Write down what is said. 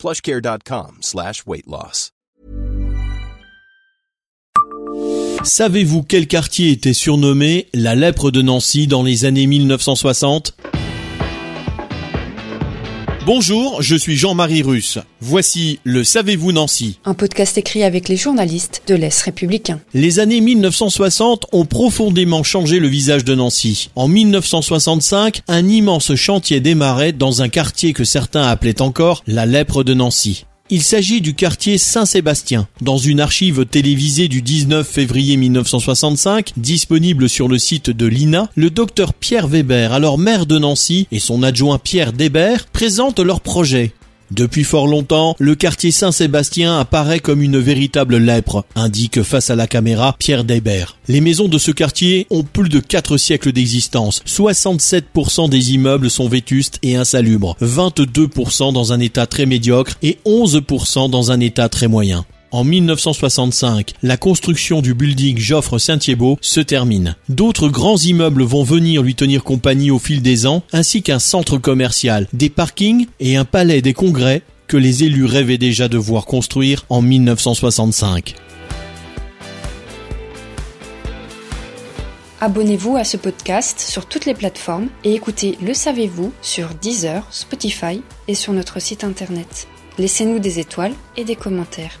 plushcare.com slash. Savez-vous quel quartier était surnommé la lèpre de Nancy dans les années 1960 Bonjour, je suis Jean-Marie Russe. Voici le Savez-vous Nancy Un podcast écrit avec les journalistes de l'Est républicain. Les années 1960 ont profondément changé le visage de Nancy. En 1965, un immense chantier démarrait dans un quartier que certains appelaient encore la lèpre de Nancy. Il s'agit du quartier Saint-Sébastien. Dans une archive télévisée du 19 février 1965, disponible sur le site de l'INA, le docteur Pierre Weber, alors maire de Nancy, et son adjoint Pierre Debert présentent leur projet. Depuis fort longtemps, le quartier Saint-Sébastien apparaît comme une véritable lèpre, indique face à la caméra Pierre Debert. Les maisons de ce quartier ont plus de 4 siècles d'existence. 67% des immeubles sont vétustes et insalubres, 22% dans un état très médiocre et 11% dans un état très moyen. En 1965, la construction du building Joffre Saint-Thiébaut se termine. D'autres grands immeubles vont venir lui tenir compagnie au fil des ans, ainsi qu'un centre commercial, des parkings et un palais des congrès que les élus rêvaient déjà de voir construire en 1965. Abonnez-vous à ce podcast sur toutes les plateformes et écoutez Le Savez-vous sur Deezer, Spotify et sur notre site internet. Laissez-nous des étoiles et des commentaires.